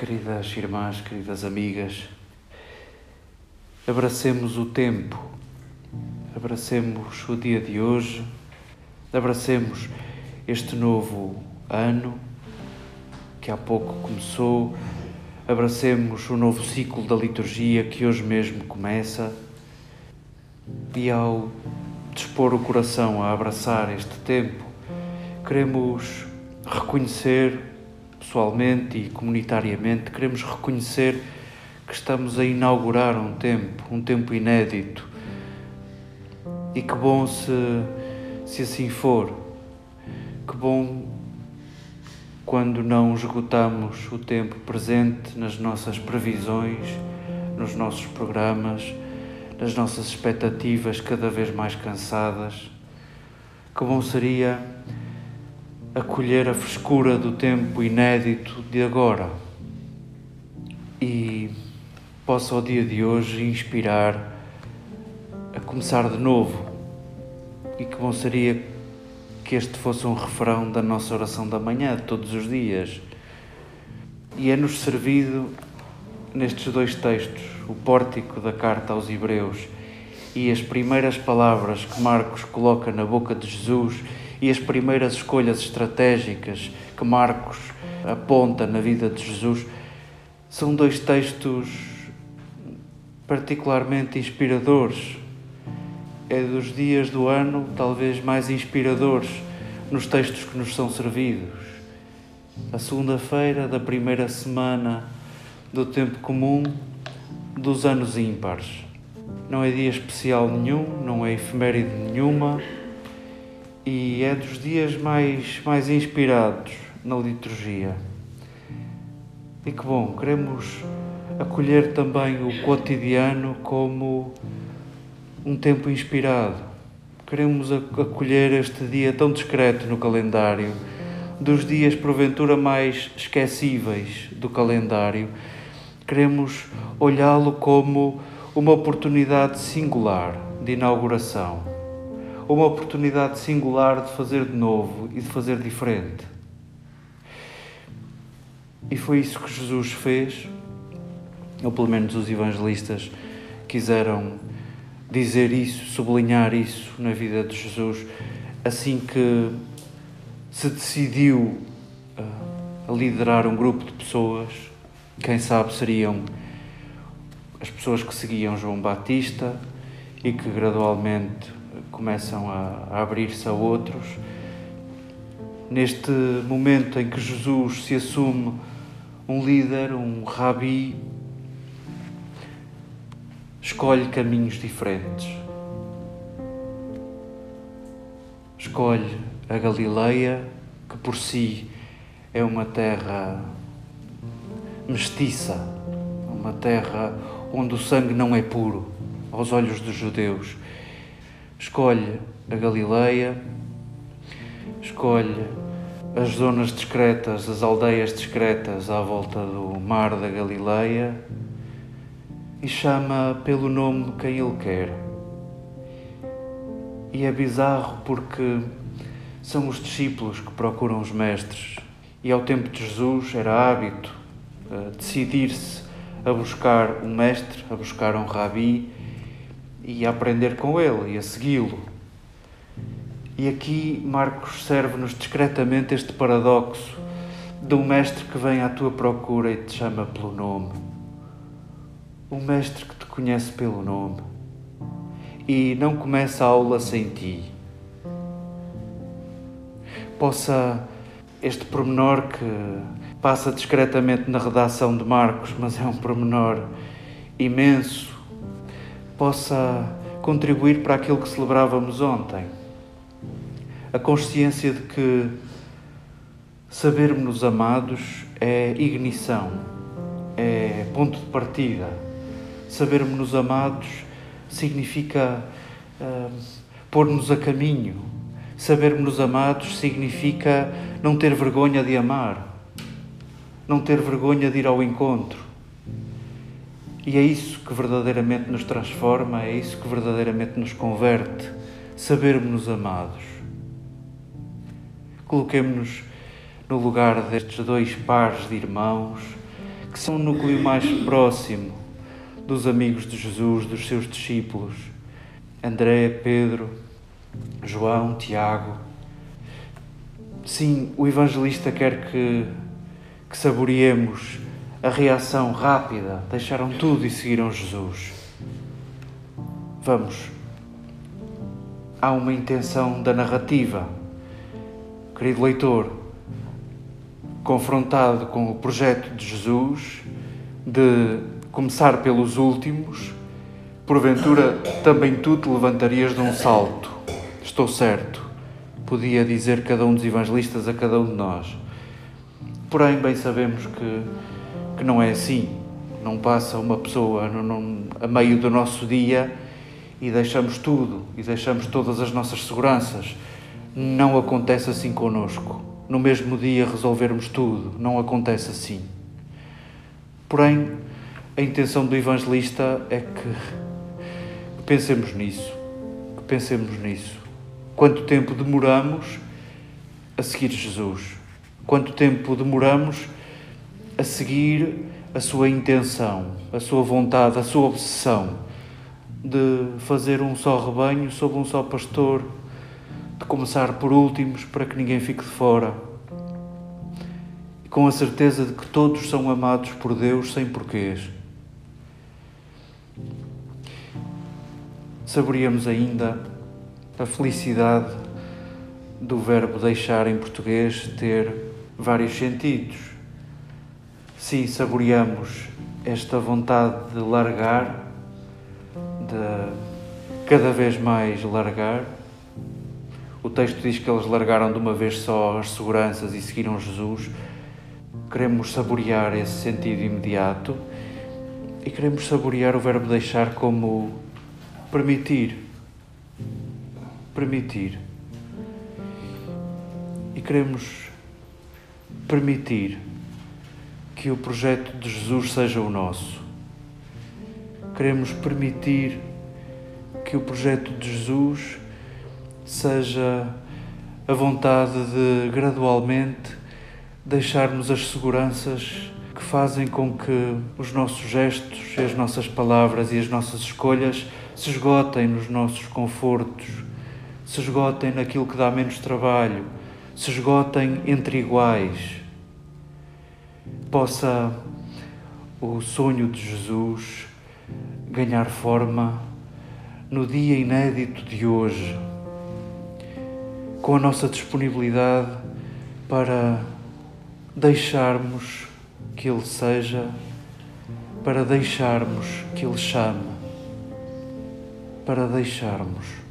Queridas irmãs, queridas amigas, abracemos o tempo, abracemos o dia de hoje, abracemos este novo ano que há pouco começou, abracemos o novo ciclo da liturgia que hoje mesmo começa e ao dispor o coração a abraçar este tempo, queremos reconhecer pessoalmente e comunitariamente, queremos reconhecer que estamos a inaugurar um tempo, um tempo inédito. E que bom se, se assim for. Que bom quando não esgotamos o tempo presente nas nossas previsões, nos nossos programas, nas nossas expectativas cada vez mais cansadas. Que bom seria acolher a frescura do tempo inédito de agora e possa ao dia de hoje inspirar a começar de novo. E que bom seria que este fosse um refrão da nossa oração da manhã, todos os dias. E é-nos servido nestes dois textos, o pórtico da carta aos Hebreus e as primeiras palavras que Marcos coloca na boca de Jesus e as primeiras escolhas estratégicas que Marcos aponta na vida de Jesus são dois textos particularmente inspiradores. É dos dias do ano talvez mais inspiradores nos textos que nos são servidos. A segunda-feira da primeira semana do tempo comum dos anos ímpares. Não é dia especial nenhum, não é efeméride nenhuma e é dos dias mais, mais inspirados na liturgia. E que bom, queremos acolher também o cotidiano como um tempo inspirado. Queremos acolher este dia tão discreto no calendário, dos dias porventura mais esquecíveis do calendário. Queremos olhá-lo como uma oportunidade singular de inauguração uma oportunidade singular de fazer de novo e de fazer diferente. E foi isso que Jesus fez, ou pelo menos os evangelistas quiseram dizer isso, sublinhar isso na vida de Jesus, assim que se decidiu uh, a liderar um grupo de pessoas, quem sabe seriam as pessoas que seguiam João Batista e que gradualmente começam a, a abrir-se a outros. Neste momento em que Jesus se assume um líder, um rabi, escolhe caminhos diferentes. Escolhe a Galileia, que por si é uma terra mestiça, uma terra onde o sangue não é puro aos olhos dos judeus escolhe a Galileia, escolhe as zonas discretas, as aldeias discretas à volta do mar da Galileia e chama pelo nome quem ele quer. E é bizarro porque são os discípulos que procuram os mestres. E ao tempo de Jesus era hábito uh, decidir-se a buscar um mestre, a buscar um rabi, e a aprender com ele e a segui-lo. E aqui Marcos serve-nos discretamente este paradoxo de um mestre que vem à tua procura e te chama pelo nome. Um mestre que te conhece pelo nome e não começa a aula sem ti. Possa este pormenor que passa discretamente na redação de Marcos, mas é um pormenor imenso possa contribuir para aquilo que celebrávamos ontem. A consciência de que sabermos amados é ignição, é ponto de partida. Sabermos amados significa uh, pôr-nos a caminho. Sabermos amados significa não ter vergonha de amar, não ter vergonha de ir ao encontro e é isso que verdadeiramente nos transforma, é isso que verdadeiramente nos converte, sabermos-nos amados. Coloquemos-nos no lugar destes dois pares de irmãos que são o núcleo mais próximo dos amigos de Jesus, dos seus discípulos. André, Pedro, João, Tiago. Sim, o evangelista quer que, que saboreemos a reação rápida, deixaram tudo e seguiram Jesus. Vamos. Há uma intenção da narrativa. Querido leitor, confrontado com o projeto de Jesus de começar pelos últimos, porventura também tu te levantarias de um salto. Estou certo, podia dizer cada um dos evangelistas a cada um de nós. Porém, bem sabemos que, que não é assim. Não passa uma pessoa a meio do nosso dia e deixamos tudo e deixamos todas as nossas seguranças. Não acontece assim conosco. No mesmo dia resolvermos tudo. Não acontece assim. Porém, a intenção do evangelista é que pensemos nisso. Que pensemos nisso. Quanto tempo demoramos a seguir Jesus? Quanto tempo demoramos a seguir a sua intenção, a sua vontade, a sua obsessão de fazer um só rebanho sob um só pastor, de começar por últimos para que ninguém fique de fora, com a certeza de que todos são amados por Deus sem porquês. Saboreamos ainda a felicidade do verbo deixar em português ter vários sentidos. Sim, saboreamos esta vontade de largar, de cada vez mais largar. O texto diz que eles largaram de uma vez só as seguranças e seguiram Jesus. Queremos saborear esse sentido imediato e queremos saborear o verbo deixar como permitir permitir. E queremos permitir que o projeto de Jesus seja o nosso. Queremos permitir que o projeto de Jesus seja a vontade de gradualmente deixarmos as seguranças que fazem com que os nossos gestos, as nossas palavras e as nossas escolhas se esgotem nos nossos confortos se esgotem naquilo que dá menos trabalho, se esgotem entre iguais. Possa o sonho de Jesus ganhar forma no dia inédito de hoje, com a nossa disponibilidade para deixarmos que Ele seja, para deixarmos que Ele chame, para deixarmos.